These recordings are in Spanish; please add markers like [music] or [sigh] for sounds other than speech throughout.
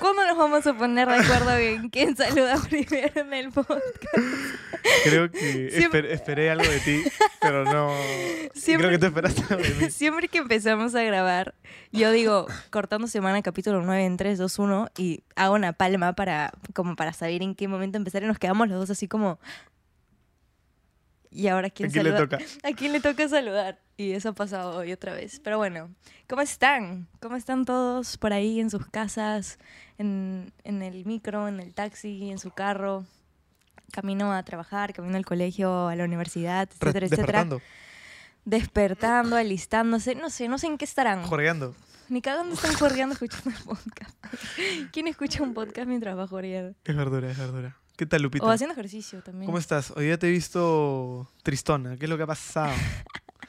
¿Cuándo nos vamos a poner de acuerdo en quién saluda [laughs] primero en el podcast? Creo que Siempre- esper- esperé algo de ti, pero no. Siempre- Creo que tú esperaste algo de mí. Siempre que empezamos a grabar, yo digo, cortando semana, capítulo 9 en 3, 2, 1, y hago una palma para, como para saber en qué momento empezar, y nos quedamos los dos así como... ¿Y ahora quién ¿A quién le saluda? toca? [laughs] ¿A quién le toca saludar? Y eso ha pasado hoy otra vez. Pero bueno, ¿cómo están? ¿Cómo están todos por ahí en sus casas, en, en el micro, en el taxi, en su carro? Camino a trabajar, camino al colegio, a la universidad, etcétera, etcétera. Despertando, Despertando, alistándose, no sé, no sé en qué estarán. jorgeando. Ni cagando están jorgeando escuchando el podcast. [laughs] ¿Quién escucha un podcast mientras va jorgeando? Es verdura, es verdura. ¿Qué tal, Lupita? O haciendo ejercicio también. ¿Cómo estás? Hoy día te he visto tristona. ¿Qué es lo que ha pasado?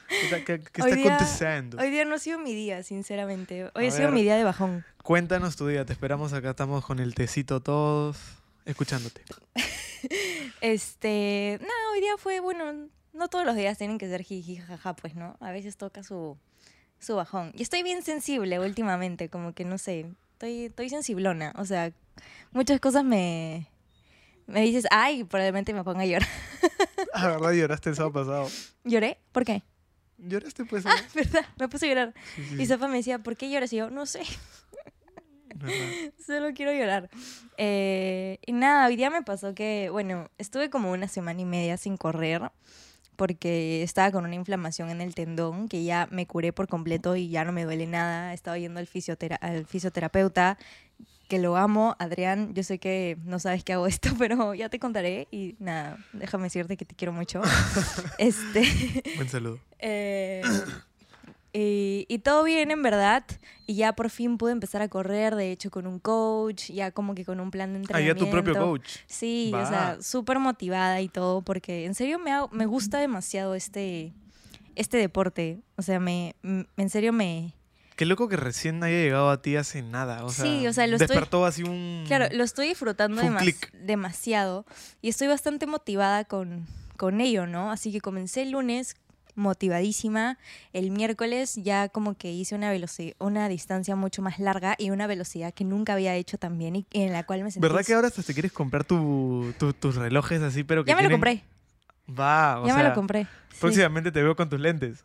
¿Qué, está- qué- qué Hoy está día- aconteciendo? Hoy día no ha sido mi día, sinceramente. Hoy A ha sido ver. mi día de bajón. Cuéntanos tu día. Te esperamos acá. Estamos con el tecito todos, escuchándote. [laughs] Este, nada, hoy día fue, bueno, no todos los días tienen que ser jiji, jaja, pues, ¿no? A veces toca su, su bajón. Y estoy bien sensible últimamente, como que no sé, estoy, estoy sensiblona. O sea, muchas cosas me, me dices, ay, probablemente me ponga a llorar. [laughs] Ah, ¿verdad? Lloraste el sábado pasado. ¿Lloré? ¿Por qué? ¿Lloraste pues? Ah, ¿verdad? Me puse a llorar. Sí, sí, Y Zafa me decía, ¿por qué lloras? Y yo, no sé, verdad. [laughs] solo quiero llorar. Eh, y nada, hoy día me pasó que, bueno, estuve como una semana y media sin correr porque estaba con una inflamación en el tendón que ya me curé por completo y ya no me duele nada. Estaba yendo al, fisiotera- al fisioterapeuta, que lo amo. Adrián, yo sé que no sabes que hago esto, [laughs] pero ya te contaré y nada, déjame decirte que te quiero mucho. [laughs] este... Buen saludo. [laughs] Eh, y, y todo bien, en verdad. Y ya por fin pude empezar a correr, de hecho, con un coach, ya como que con un plan de Ah, entrenamiento. ya tu propio coach. Sí, o sea, súper motivada y todo, porque en serio me, ha- me gusta demasiado este, este deporte. O sea, me, en serio me... Qué loco que recién haya llegado a ti hace nada. O sea, Sí, o sea, lo estoy- despertó así un... Claro, lo estoy disfrutando demas- demasiado y estoy bastante motivada con, con ello, ¿no? Así que comencé el lunes motivadísima. El miércoles ya como que hice una velocidad, una distancia mucho más larga y una velocidad que nunca había hecho también y en la cual me sentí... ¿Verdad que ahora hasta te quieres comprar tu, tu- tus relojes así, pero que Ya me lo compré, Va, o ya sea, me lo compré. sí. próximamente te veo con tus lentes.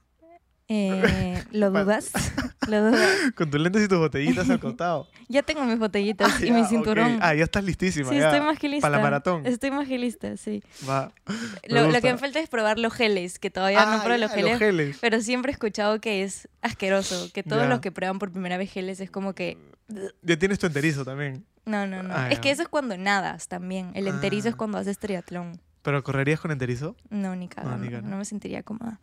Eh, ¿Lo [laughs] dudas? [laughs] [laughs] Con tus lentes y tus botellitas al costado. [laughs] Ya tengo mis botellitas Ah, y ya, mi cinturón. Ah, ya estás listísima. sí, ya. estoy más que lista. Para la maratón. Estoy más que lista, sí. Va. Lo, que me falta es probar los geles, que todavía Ah, no pruebo los ya, geles. Pero siempre he escuchado que es asqueroso, que todos Ya. los que prueban por primera vez geles es como que... Ya tienes tu enterizo también. No, no, no. Ah, es que eso es cuando nadas también. El enterizo es Ah. cuando haces triatlón. ¿Pero correrías con enterizo? No, ni ni no, me sentiría cómoda.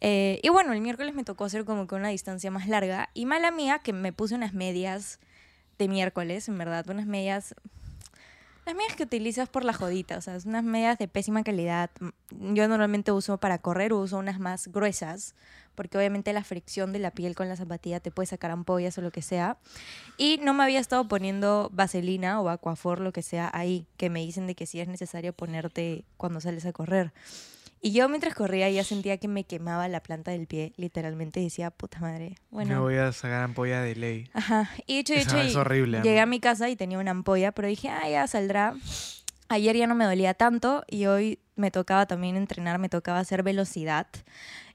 Eh, y bueno, el miércoles me tocó hacer como que una distancia más larga. Y mala mía que me puse unas medias de miércoles, en verdad. Unas medias... Las medias que utilizas por la jodita, o sea, es unas medias de pésima calidad. Yo normalmente uso para correr, uso unas más gruesas, porque obviamente la fricción de la piel con la zapatilla te puede sacar ampollas o lo que sea. Y no me había estado poniendo vaselina o aquafor, lo que sea, ahí, que me dicen de que sí es necesario ponerte cuando sales a correr. Y yo mientras corría ya sentía que me quemaba la planta del pie, literalmente decía, puta madre. Me Bueno, voy a sacar ampolla de ley. Ajá. Y hecho, es y horrible, llegué a mi casa y tenía una ampolla, pero dije, ah, ya saldrá. Ayer ya no me dolía tanto y hoy me tocaba también entrenar, me tocaba hacer velocidad,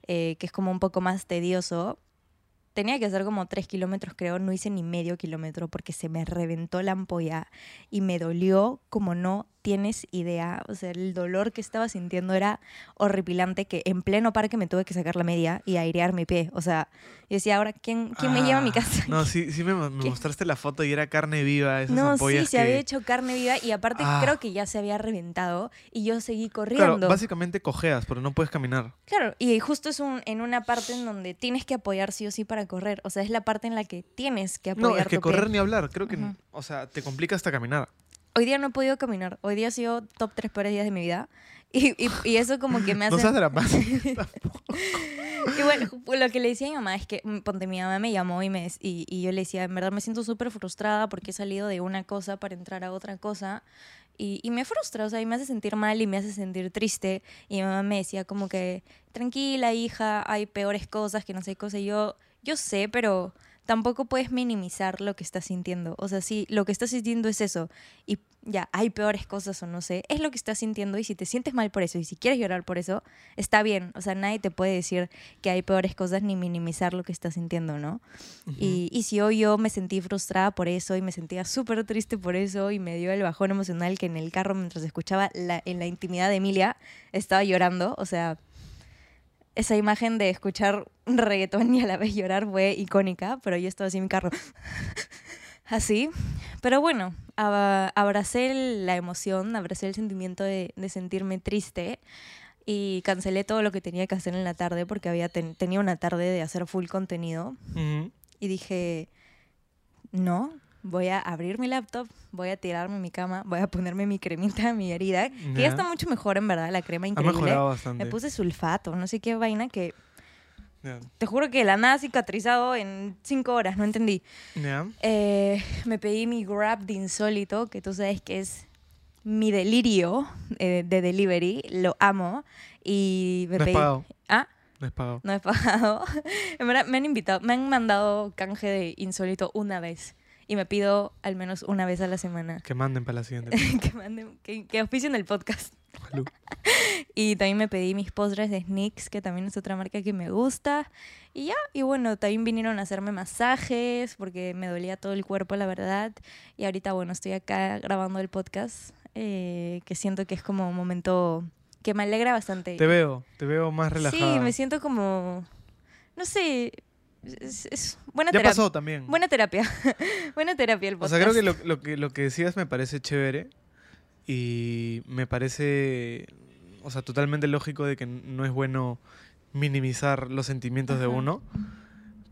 eh, que es como un poco más tedioso. Tenía que hacer como tres kilómetros, creo, no hice ni medio kilómetro porque se me reventó la ampolla y me dolió como no tienes idea. O sea, el dolor que estaba sintiendo era horripilante que en pleno parque me tuve que sacar la media y airear mi pie. O sea, yo decía, ahora, ¿quién, quién me lleva a mi Ah, casa? No, sí, sí me, me mostraste la foto y era carne viva. Esas No, sí, ampollas se que- había hecho carne viva y aparte Ah. creo que ya se había reventado y yo seguí Claro, corriendo. básicamente cojeas, pero no puedes caminar. Claro, y justo es un, en una parte en donde tienes que apoyar sí o sí para correr. O sea, es la parte en la que tienes que apoyar No, es que tu pie. correr ni hablar. Creo que, Ujú. o sea, te complica hasta caminar. Hoy día no he podido caminar. Hoy día ha sido top tres peores días de mi vida. [laughs] Y, y, y eso como que me [laughs] hace... No seas dramática. [laughs] Y bueno, lo que le decía a mi mamá es que, mm, ponte, mi mamá me llamó y, me, y, y yo le decía, en verdad me siento súper frustrada porque he salido de una cosa para entrar a otra cosa. Y, y me frustra, o sea, y me hace sentir mal y me hace sentir triste. Y mi mamá me decía como que, tranquila, hija, hay peores cosas, que no sé qué cosa. Y yo, yo sé, pero tampoco puedes minimizar lo que estás sintiendo. O sea, si lo que estás sintiendo es eso y ya hay peores cosas o no sé, es lo que estás sintiendo y si te sientes mal por eso y si quieres llorar por eso, está bien. O sea, nadie te puede decir que hay peores cosas ni minimizar lo que estás sintiendo, ¿no? y, y si hoy yo me sentí frustrada por eso y me sentía súper triste por eso y me dio el bajón emocional que en el carro mientras escuchaba la, en la intimidad de Emilia estaba llorando, o sea, esa imagen de escuchar un reggaetón y a la vez llorar fue icónica, pero yo estaba así en mi carro. [laughs] así. Pero bueno, ab- abracé la emoción, abracé el sentimiento de, de sentirme triste y cancelé todo lo que tenía que hacer en la tarde porque había ten- tenía una tarde de hacer full contenido y dije, no, voy a abrir mi laptop, voy a tirarme en mi cama, voy a ponerme mi cremita mi herida, que ya está mucho mejor en verdad, la crema Ha increíble. mejorado bastante. Me puse sulfato, no sé qué vaina que te juro que la nada cicatrizado en cinco horas, no entendí. Eh, me pedí mi Grab de insólito, que tú sabes que es mi delirio eh, de delivery, lo amo. Y me No pedí... pagado. Ah, No has pagado. no he pagado. [laughs] en verdad, me han invitado, me han mandado canje de insólito una vez. Y me pido al menos una vez a la semana Que manden para la siguiente. [laughs] que manden, que, que auspicien el podcast. [laughs] Y también me pedí mis postres de Snicks, que también es otra marca que me gusta. Y ya, y bueno, también vinieron a hacerme masajes porque me dolía todo el cuerpo, la verdad. Y ahorita, bueno, estoy acá grabando el podcast, eh, que siento que es como un momento que me alegra bastante. Te veo, te veo más relajada. Sí, me siento como, no sé, es, es buena Ya terapia. pasó también. Buena terapia. [laughs] buena terapia el O podcast. sea, creo que lo, lo que lo que decías me parece chévere y me parece, o sea, totalmente lógico de que no es bueno minimizar los sentimientos de uno,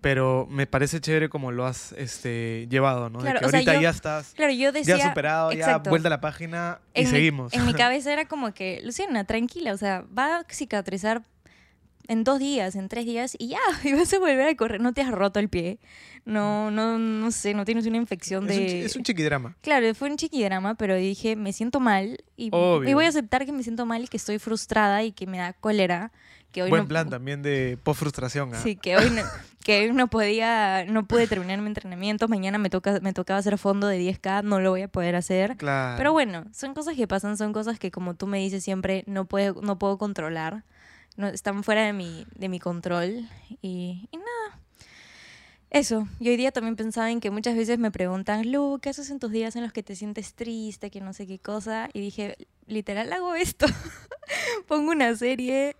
pero me parece chévere como lo has este, llevado, ¿no? Claro, de que o sea, ahorita yo- ya estás, Claro, yo decía... ya superado, exacto. ya vuelta a la página y en mi- seguimos. en mi [laughs] cabeza era como que, Luciana, tranquila, o sea, va a cicatrizar en dos días, en tres días y ya, [laughs] y vas a volver a correr. No te has roto el pie, no, no, no sé, no tienes una infección es, un, de... chi- es un chiquidrama. Claro, fue un chiquidrama, pero dije, me siento mal y, Obvio. y voy a aceptar que me siento mal y que estoy frustrada y que me da cólera. Que hoy Buen no, plan también de post-frustración. ¿ah? Sí, que hoy no, que hoy no podía, no pude terminar mi entrenamiento. Mañana me toca, me tocaba hacer fondo de 10K, no lo voy a poder hacer. Claro. Pero bueno, son cosas que pasan, son cosas que como tú me dices siempre, no puedo, no puedo controlar. No, están fuera de mi, de mi control. Y, y nada. Eso. Y hoy día también pensaba en que muchas veces me preguntan, Lu, ¿qué haces en tus días en los que te sientes triste, que no sé qué cosa? Y dije, literal hago esto. [laughs] Pongo una serie,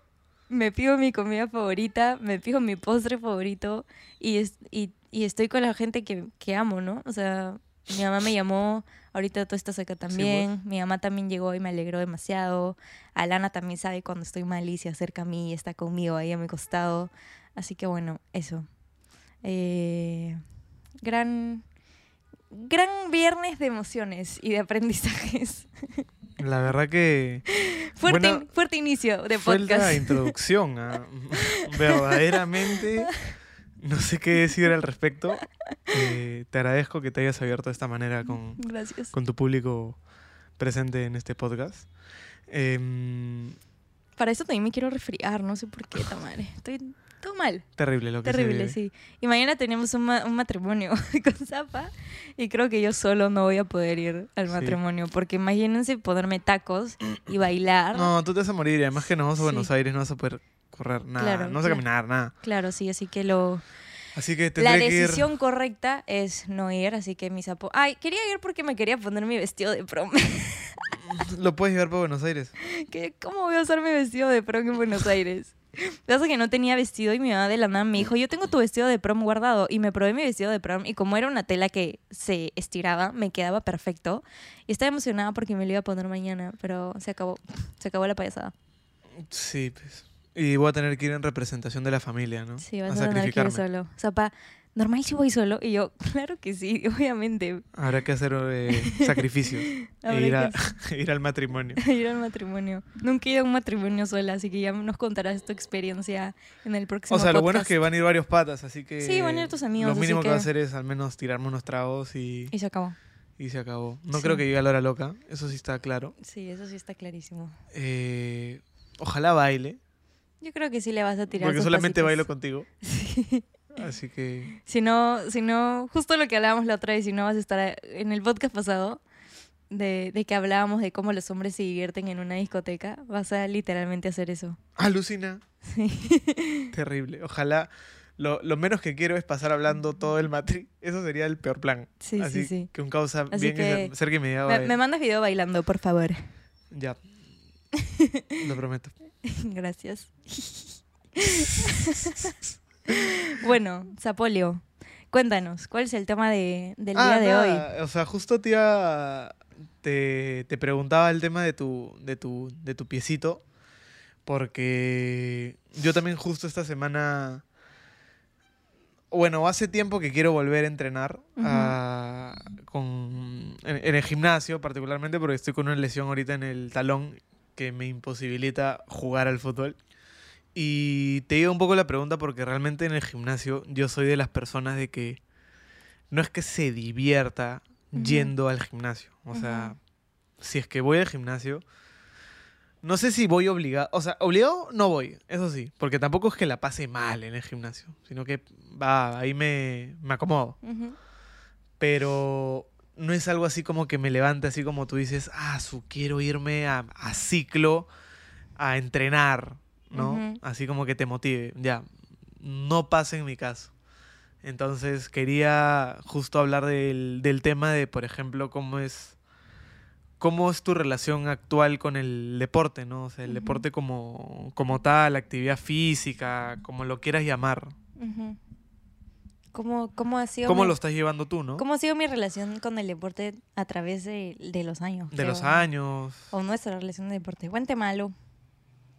me pido mi comida favorita, me pido mi postre favorito y, es- y, y estoy con la gente que, que amo, ¿no? O sea, mi mamá me llamó, ahorita tú estás acá también, mi mamá también llegó y me alegró demasiado, Alana también sabe cuando estoy mal y se acerca a mí y está conmigo ahí a mi costado, así que bueno, eso. Eh, gran, gran viernes de emociones y de aprendizajes. [laughs] La verdad que Fuerte, Buena- in- fuerte inicio de fue podcast. la introducción. ¿ah? [laughs] Verdaderamente no sé qué decir al respecto. Eh, te agradezco que te hayas abierto de esta manera con, Gracias. con tu público presente en este podcast. Em, Para eso también me quiero resfriar, no sé por qué, Tamare. Estoy todo mal. terrible lo que Terrible, sí. Y mañana tenemos un, ma- un matrimonio [laughs] con Zapa y creo que yo solo no voy a poder ir al Sí. matrimonio porque imagínense ponerme tacos y bailar. No, tú te vas a morir y además que nos vamos a Sí. Buenos Aires no vas a poder correr nada, Claro, no claro. caminar nada. Claro, sí, así que lo... Así que La tendré que ir. decisión correcta es no ir, así que mis apo... Ay, quería ir porque me quería poner mi vestido de prom. [laughs] Lo puedes llevar para Buenos Aires. [laughs] ¿Qué- ¿Cómo voy a usar mi vestido de prom en Buenos Aires? Pasa que no tenía vestido y mi mamá de la nada me dijo, yo tengo tu vestido de prom guardado. Y me probé mi vestido de prom y como era una tela que se estiraba, me quedaba perfecto. Y estaba emocionada porque me lo iba a poner mañana, pero se acabó. Se acabó la payasada. Sí, pues. Y voy a tener que ir en representación de la familia, ¿no? Sí, vas a a tener que ir solo. O sea, pa, normal si voy solo. Y yo, [laughs] claro que sí, [laughs] obviamente. Habrá que hacer eh, [laughs] sacrificios e ir, que a- ir al matrimonio. ir al matrimonio. Nunca he ido a un matrimonio sola, así que ya nos contarás tu experiencia en el próximo O sea, lo bueno es que van a ir varios patas, así que. Sí, van a ir tus amigos, Lo mínimo que... va a que- hacer es al menos tirarme unos tragos y, Y se acabó. y se acabó. No Sí. creo que llegue a la hora loca, eso sí está claro. Sí, eso sí está clarísimo. Eh, ojalá baile, Yo creo que sí le vas a tirar porque solamente pasitos. bailo contigo. [laughs] Sí. Así que Si no, si no, justo lo que hablábamos la otra vez, si no vas a estar en el podcast pasado, de, de que hablábamos de cómo los hombres se divierten en una discoteca, vas a literalmente hacer eso. alucina. Sí. [laughs] Terrible. Ojalá. Lo, lo menos que quiero es pasar hablando todo el matri. Eso sería el peor plan. Sí, Así sí, sí. que un causa Así bien que me Me, me mandas video bailando, por favor. Ya. Lo prometo. [laughs] Gracias. [laughs] bueno, Zapolio, cuéntanos, ¿cuál es el tema de, del día Ah, de hoy? O sea, justo te iba- te, te preguntaba el tema de tu, de tu, de tu piecito. Porque yo también justo esta semana. Bueno, hace tiempo que quiero volver a entrenar a- con, en, en el gimnasio, particularmente porque estoy con una lesión ahorita en el talón que me imposibilita jugar al fútbol. Y te digo un poco la pregunta porque realmente en el gimnasio yo soy de las personas de que no es que se divierta yendo al gimnasio. O sea, si es que voy al gimnasio, no sé si voy obligado. O sea, obligado no voy, eso sí, porque tampoco es que la pase mal en el gimnasio, sino que va, ahí me, me acomodo. Pero no es algo así como que me levante así como tú dices, ah, su, quiero irme a, a ciclo a entrenar, ¿no? Así como que te motive. Ya, no pasa en mi caso. Entonces quería justo hablar del, del tema de, por ejemplo, cómo es, cómo es tu relación actual con el deporte, ¿no? O sea, el deporte como, como tal, actividad física, como lo quieras llamar. ¿Cómo, cómo ha sido ¿Cómo mi- lo estás llevando tú, no? ¿Cómo ha sido mi relación con el deporte a través de, de los años? De creo? los años. O nuestra relación de deporte. Buen tema, Lu.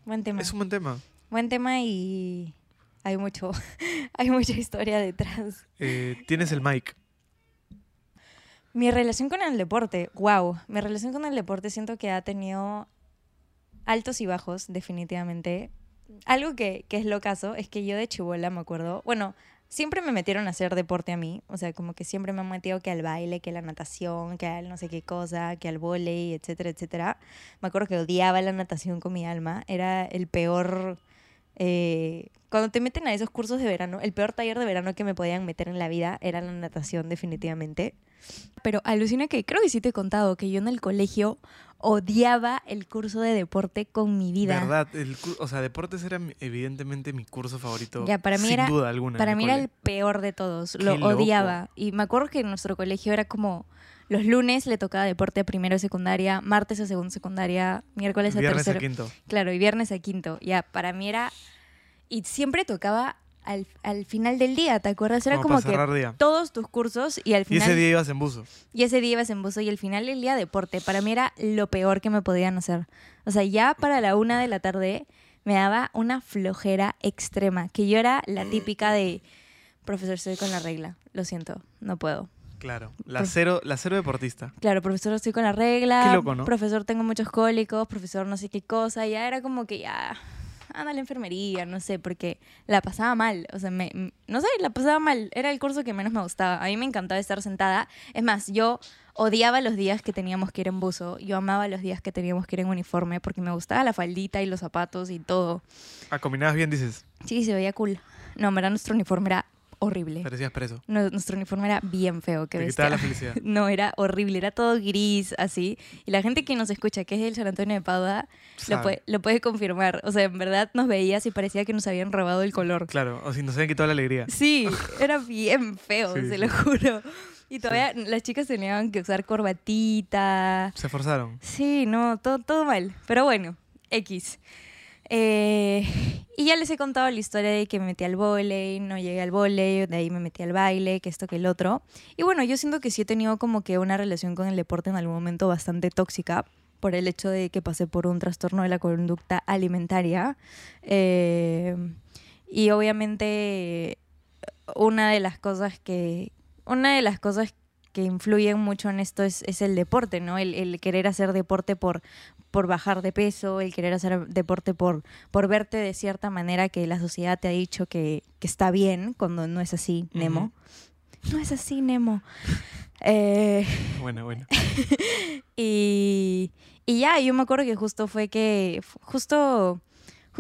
Buen tema. Es un buen tema. Buen tema y hay mucho, [laughs] hay mucha historia detrás. Eh, tienes el mic. Mi relación con el deporte, wow. Mi relación con el deporte siento que ha tenido altos y bajos, definitivamente. Algo que, que es lo caso es que yo de chibola me acuerdo, bueno, siempre me metieron a hacer deporte a mí, o sea, como que siempre me han metido que al baile, que a la natación, que al no sé qué cosa, que al volei, etcétera, etcétera. Me acuerdo que odiaba la natación con mi alma, era el peor... eh, cuando te meten a esos cursos de verano, el peor taller de verano que me podían meter en la vida era la natación, definitivamente. Pero alucina que creo que sí te he contado que yo en el colegio odiaba el curso de deporte con mi vida. ¿Verdad? El o sea, deportes era evidentemente mi curso favorito. Ya, para mí sin era- duda alguna. Para mí era el peor de todos. Qué Lo loco. odiaba. Y me acuerdo que en nuestro colegio era como los lunes le tocaba deporte a primero de secundaria, martes a segundo secundaria, miércoles a Viernes a tercero. quinto. Claro, y viernes a quinto. Ya, para mí era. Y siempre tocaba al, al final del día, ¿te acuerdas? Era Como que día. todos tus cursos y al Y final. ese día ibas en buzo. Y ese día ibas en buzo y al final el día deporte. Para mí era lo peor que me podían hacer. O sea, ya para la una de la tarde me daba una flojera extrema. Que yo era la típica de, profesor, estoy con la regla. Lo siento, no puedo. Claro. La cero, la cero deportista. Claro, profesor, estoy con la regla. Qué loco, ¿no? Profesor, tengo muchos cólicos. Profesor, no sé qué cosa. Ya era como que ya, anda a la enfermería, no sé, porque la pasaba mal. O sea, me, no sé, la pasaba mal. Era el curso que menos me gustaba. A mí me encantaba estar sentada. Es más, yo odiaba los días que teníamos que ir en buzo. Yo amaba los días que teníamos que ir en uniforme porque me gustaba la faldita y los zapatos y todo. Ah, combinabas bien, dices. Sí, se veía cool. No, verdad nuestro uniforme era horrible. Parecías preso. No, nuestro uniforme era bien feo. Que Te quitaba la felicidad. [laughs] no, era horrible, era todo gris, así. Y la gente que nos escucha, que es del San Antonio de Padua, lo puede, lo puede confirmar. O sea, en verdad nos veías y parecía que nos habían robado el color. Claro, o si nos habían quitado la alegría. Sí, era bien feo, Sí, se sí. lo juro. Y todavía las chicas tenían que usar corbatita. Se esforzaron. Sí, no, todo, todo mal. Pero bueno, X. Eh, y ya les he contado la historia de que me metí al volei, no llegué al volei, de ahí me metí al baile, que esto, que el otro. Y bueno, yo siento que sí he tenido como que una relación con el deporte en algún momento bastante tóxica por el hecho de que pasé por un trastorno de la conducta alimentaria. Eh, y obviamente una de las cosas que una de las cosas que influyen mucho en esto es, es el deporte, ¿no? El, el querer hacer deporte por, por bajar de peso, el querer hacer deporte por, por verte de cierta manera que la sociedad te ha dicho que, que está bien, cuando no es así, Nemo. No es así, Nemo. Eh, [laughs] Bueno, bueno. [laughs] y, y ya, yo me acuerdo que justo fue que, justo,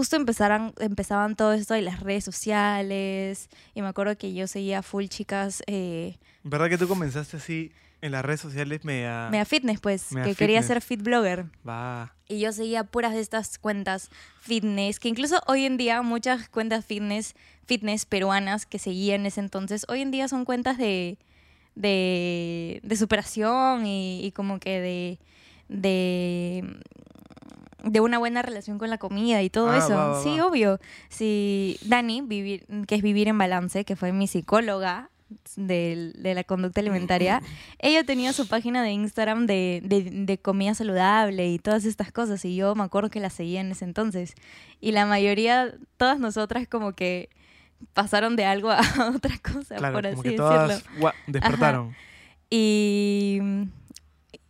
justo empezaron, empezaban todo esto de las redes sociales. Y me acuerdo que yo seguía full chicas. Eh, ¿Verdad que tú comenzaste así en las redes sociales media. Mea fitness, pues, Mea que quería fitness. ser fit blogger. Va. Y yo seguía puras de estas cuentas fitness, que incluso hoy en día muchas cuentas fitness, fitness peruanas que seguía en ese entonces, hoy en día son cuentas de, de, de superación y, y como que de, de, de una buena relación con la comida y todo Ah, eso. va, va, sí, va. obvio. Sí, Dani, vivir, que es Vivir en Balance, que fue mi psicóloga del- de, la conducta alimentaria, [laughs] ella tenía su página de Instagram de, de, de comida saludable y todas estas cosas. Y yo me acuerdo que la seguía en ese entonces. Y la mayoría, todas nosotras como que pasaron de algo a [laughs] otra cosa, Claro, por como así que decirlo. todas despertaron. Y,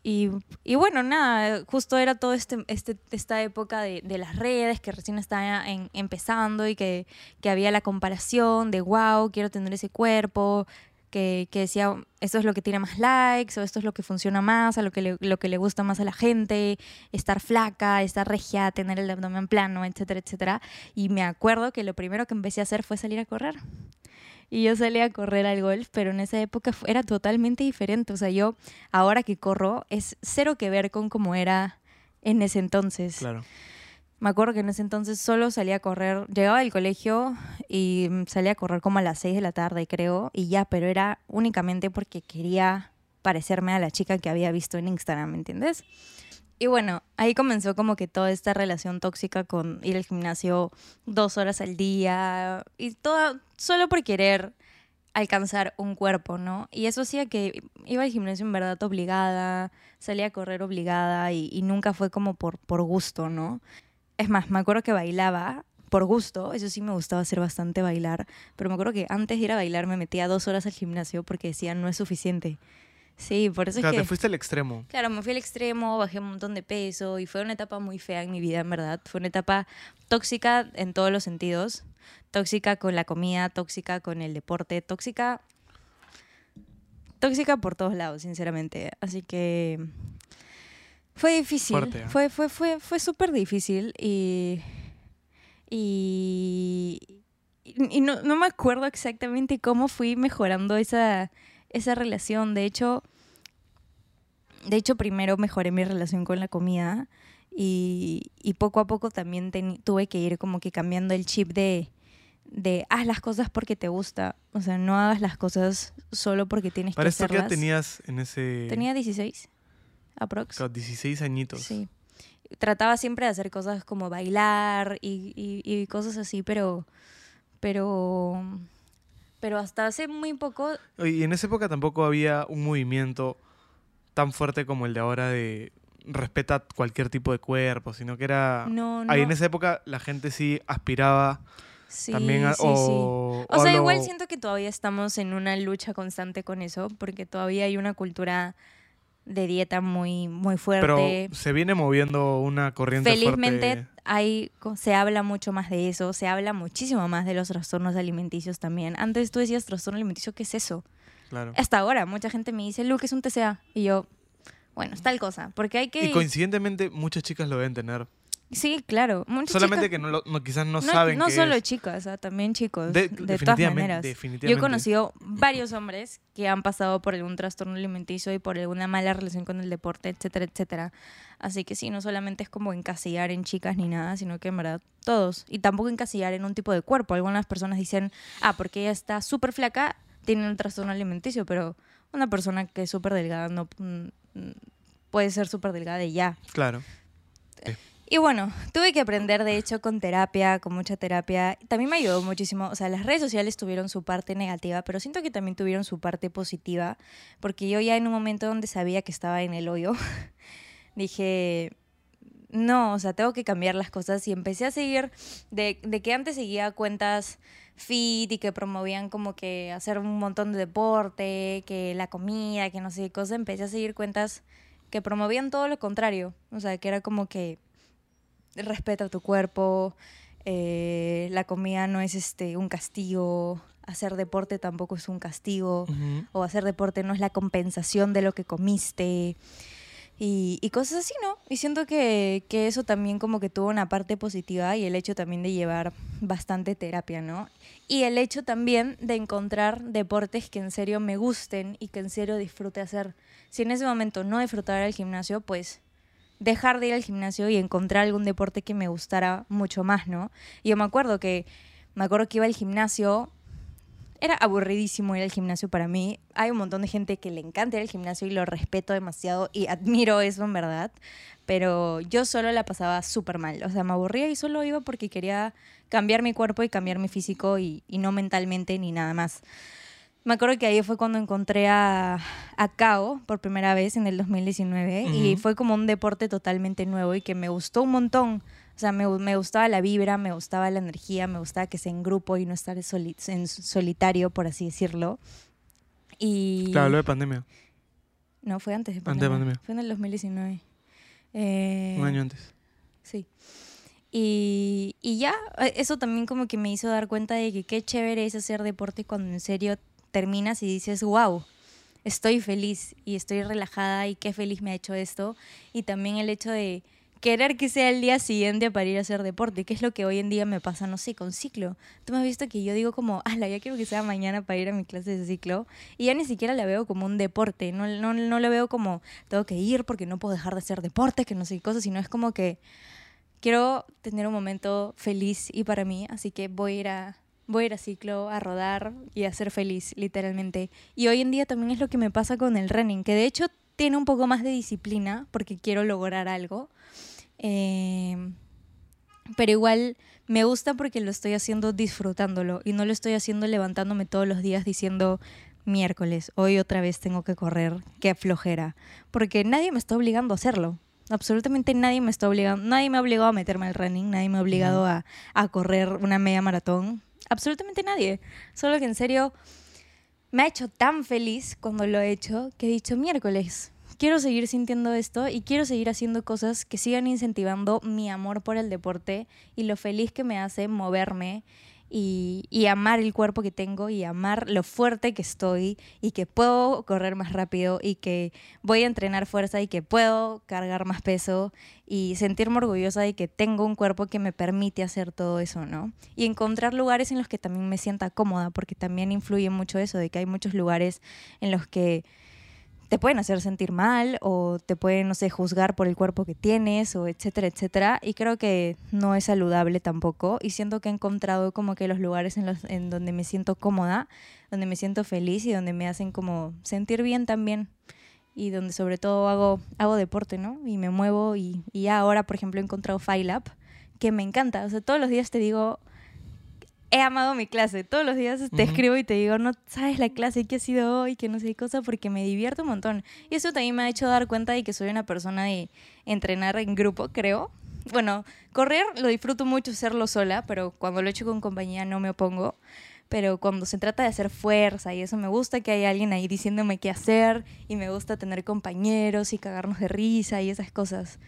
y, bueno, nada, justo era toda este, este, esta época de, las redes que recién estaba empezando y que, que había la comparación de, wow, quiero tener ese cuerpo, que, que decía, esto es lo que tiene más likes o esto es lo que funciona más, a lo que le, lo que le gusta más a la gente, estar flaca, estar regia, tener el abdomen plano, etcétera, etcétera. Y me acuerdo que lo primero que empecé a hacer fue salir a correr. Y yo salí a correr al golf, pero en esa época era totalmente diferente. O sea, yo ahora que corro es cero que ver con cómo era en ese entonces. Claro. Me acuerdo que en ese entonces solo salía a correr, llegaba del colegio y mm, salía a correr como a las 6 de la tarde, creo, y ya, pero era únicamente porque quería parecerme a la chica que había visto en Instagram, ¿me entiendes? Y bueno, ahí comenzó como que toda esta relación tóxica con ir al gimnasio dos horas al día y todo solo por querer alcanzar un cuerpo, ¿no? Y eso hacía que iba al gimnasio en verdad obligada, salía a correr obligada y, y nunca fue como por, por gusto, ¿no? Es más, me acuerdo que bailaba por gusto, eso sí me gustaba hacer bastante bailar, pero me acuerdo que antes de ir a bailar me metía dos horas al gimnasio porque decía no es suficiente. Sí, por eso Claro, es que... te fuiste al extremo. Claro, me fui al extremo, bajé un montón de peso y fue una etapa muy fea en mi vida, en verdad. Fue una etapa tóxica en todos los sentidos. Tóxica con la comida, tóxica con el deporte, tóxica... Tóxica por todos lados, sinceramente. Así que fue difícil. Fuerte, ¿eh? Fue, fue, fue, fue súper difícil y... Y, y no, no me acuerdo exactamente cómo fui mejorando esa, esa relación. De hecho, de hecho, primero mejoré mi relación con la comida y, y poco a poco también tuve que ir como que cambiando el chip de, de haz las cosas porque te gusta. O sea, no hagas las cosas solo porque tienes Para que esto, ¿qué hacerlas. edad tenías en ese. Tenía 16, aprox. claro, 16 añitos. Sí. Trataba siempre de hacer cosas como bailar y, y- y cosas así, pero, pero, pero hasta hace muy poco Y en esa época tampoco había un movimiento tan fuerte como el de ahora de respeta cualquier tipo de cuerpo, sino que era... no, no. Ahí en esa época la gente sí aspiraba sí, también a... sí, sí. o, O sea, igual siento que todavía estamos en una lucha constante con eso, porque todavía hay una cultura de dieta muy, muy Pero fuerte. se viene moviendo una corriente Felizmente fuerte. hay, se habla mucho más de eso, se habla muchísimo más de los trastornos alimenticios también. Antes tú decías trastorno alimenticio, ¿qué es eso? Claro. Hasta ahora, mucha gente me dice, Luke, es un TCA. Y yo, bueno, es tal cosa, porque hay que... Y coincidentemente muchas chicas lo deben tener. Sí, claro. Muchas Solamente chicas- que no, no- quizás no, no, saben no qué solo es. chicas, ah, también chicos. De- De, todas definitivamente, maneras. Yo he conocido varios hombres que han pasado por algún trastorno alimenticio y por alguna mala relación con el deporte, etcétera, etcétera. Así que sí, no solamente es como encasillar en chicas ni nada, sino que en verdad todos. Y tampoco encasillar en un tipo de cuerpo. Algunas personas dicen, ah, porque ella está súper flaca, tiene un trastorno alimenticio, pero una persona que es súper delgada no mm, puede ser súper delgada y ya. Claro. Y bueno, tuve que aprender, de hecho, con terapia, con mucha terapia. También me ayudó muchísimo. O sea, las redes sociales tuvieron su parte negativa, pero siento que también tuvieron su parte positiva, porque yo ya en un momento donde sabía que estaba en el hoyo, [laughs] dije, no, o sea, tengo que cambiar las cosas y empecé a seguir, de, que antes seguía cuentas fit y que promovían como que hacer un montón de deporte, que la comida, que no sé qué cosa, empecé a seguir cuentas que promovían todo lo contrario, o sea, que era como que respeta tu cuerpo, eh, la comida no es este un castigo, hacer deporte tampoco es un castigo, o hacer deporte no es la compensación de lo que comiste. y, y cosas así, ¿no? Y siento que, que eso también como que tuvo una parte positiva y el hecho también de llevar bastante terapia, ¿no? Y el hecho también de encontrar deportes que en serio me gusten y que en serio disfrute hacer. Si en ese momento no disfrutaba el gimnasio, pues dejar de ir al gimnasio y encontrar algún deporte que me gustara mucho más, ¿no? Y yo me acuerdo que me acuerdo que iba al gimnasio era aburridísimo ir al gimnasio para mí. Hay un montón de gente que le encanta ir al gimnasio y lo respeto demasiado y admiro eso en verdad. Pero yo solo la pasaba súper mal. O sea, me aburría y solo iba porque quería cambiar mi cuerpo y cambiar mi físico y, y no mentalmente ni nada más. Me acuerdo que ahí fue cuando encontré a, a Kao por primera vez en el 2019 y Ujú. fue como un deporte totalmente nuevo y que me gustó un montón. O sea, me, me gustaba la vibra, me gustaba la energía, me gustaba que sea en grupo y no estar en, soli- en solitario, por así decirlo. Y... Claro, lo de pandemia. No, fue antes de Antes de pandemia. pandemia. Fue en el 2019. Eh, Un año antes. Sí. Y, y ya, eh, eso también como que me hizo dar cuenta de que qué chévere es hacer deporte cuando en serio terminas y dices, wow, estoy feliz y estoy relajada y qué feliz me ha hecho esto. Y también el hecho de querer que sea el día siguiente para ir a hacer deporte, que es lo que hoy en día me pasa, no sé, con ciclo. Tú me has visto que yo digo como, ala, ya quiero que sea mañana para ir a mi clase de ciclo. Y ya ni siquiera la veo como un deporte, no, no, no la veo como, tengo que ir porque no puedo dejar de hacer deporte, que no sé qué cosas, sino es como que quiero tener un momento feliz y para mí, así que voy a ir a voy a ir a ciclo, a rodar y a ser feliz, literalmente. Y hoy en día también es lo que me pasa con el running, que de hecho tiene un poco más de disciplina porque quiero lograr algo. Eh, pero igual me gusta porque lo estoy haciendo disfrutándolo y no lo estoy haciendo levantándome todos los días diciendo miércoles, hoy otra vez tengo que correr, qué flojera, porque nadie me está obligando a hacerlo. Absolutamente nadie me está obligando, nadie me ha obligado a meterme al running, nadie me ha obligado a, a correr una media maratón, absolutamente nadie. Solo que en serio me ha hecho tan feliz cuando lo he hecho que he dicho miércoles. Quiero seguir sintiendo esto y quiero seguir haciendo cosas que sigan incentivando mi amor por el deporte y lo feliz que me hace moverme y, amar el cuerpo que tengo y amar lo fuerte que estoy y que puedo correr más rápido y que voy a entrenar fuerza y que puedo cargar más peso y sentirme orgullosa de que tengo un cuerpo que me permite hacer todo eso, ¿no? Y encontrar lugares en los que también me sienta cómoda, porque también influye mucho eso, de que hay muchos lugares en los que te pueden hacer sentir mal o te pueden, no sé, juzgar por el cuerpo que tienes o etcétera, etcétera. Y creo que no es saludable tampoco. Y siento que he encontrado como que los lugares en, los, en donde me siento cómoda, donde me siento feliz y donde me hacen como sentir bien también. Y donde sobre todo hago, hago deporte, ¿no? Y me muevo y, y ahora, por ejemplo, he encontrado File Up, que me encanta. O sea, todos los días te digo, he amado mi clase. Todos los días te escribo y te digo, no sabes la clase que ha sido hoy, que no sé qué cosa, porque me divierto un montón. Y eso también me ha hecho dar cuenta de que soy una persona de entrenar en grupo, creo. Bueno, correr lo disfruto mucho hacerlo sola, pero cuando lo he hecho con compañía no me opongo. Pero cuando se trata de hacer fuerza y eso, me gusta que haya alguien ahí diciéndome qué hacer y me gusta tener compañeros y cagarnos de risa y esas cosas.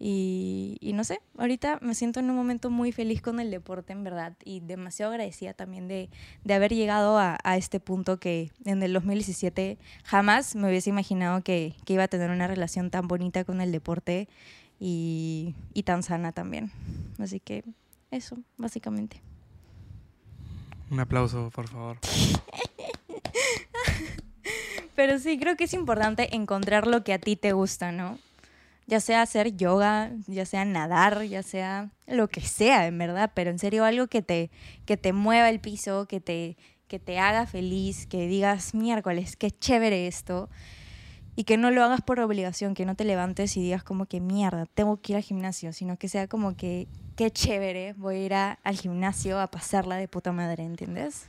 Y, y no sé, ahorita me siento en un momento muy feliz con el deporte, en verdad, y demasiado agradecida también de, de haber llegado a, a este punto que en el 2017 jamás me hubiese imaginado que, que iba a tener una relación tan bonita con el deporte y, y tan sana también. Así que eso, básicamente. Un aplauso, por favor. [laughs] Pero sí, creo que es importante encontrar lo que a ti te gusta, ¿no? Ya sea hacer yoga, ya sea nadar, ya sea lo que sea, en verdad, pero en serio algo que te, que te mueva el piso, que te, que te haga feliz, que digas miércoles, qué chévere esto, y que no lo hagas por obligación, que no te levantes y digas como que mierda, tengo que ir al gimnasio, sino que sea como que qué chévere, voy a ir al gimnasio a pasarla de puta madre, ¿entiendes?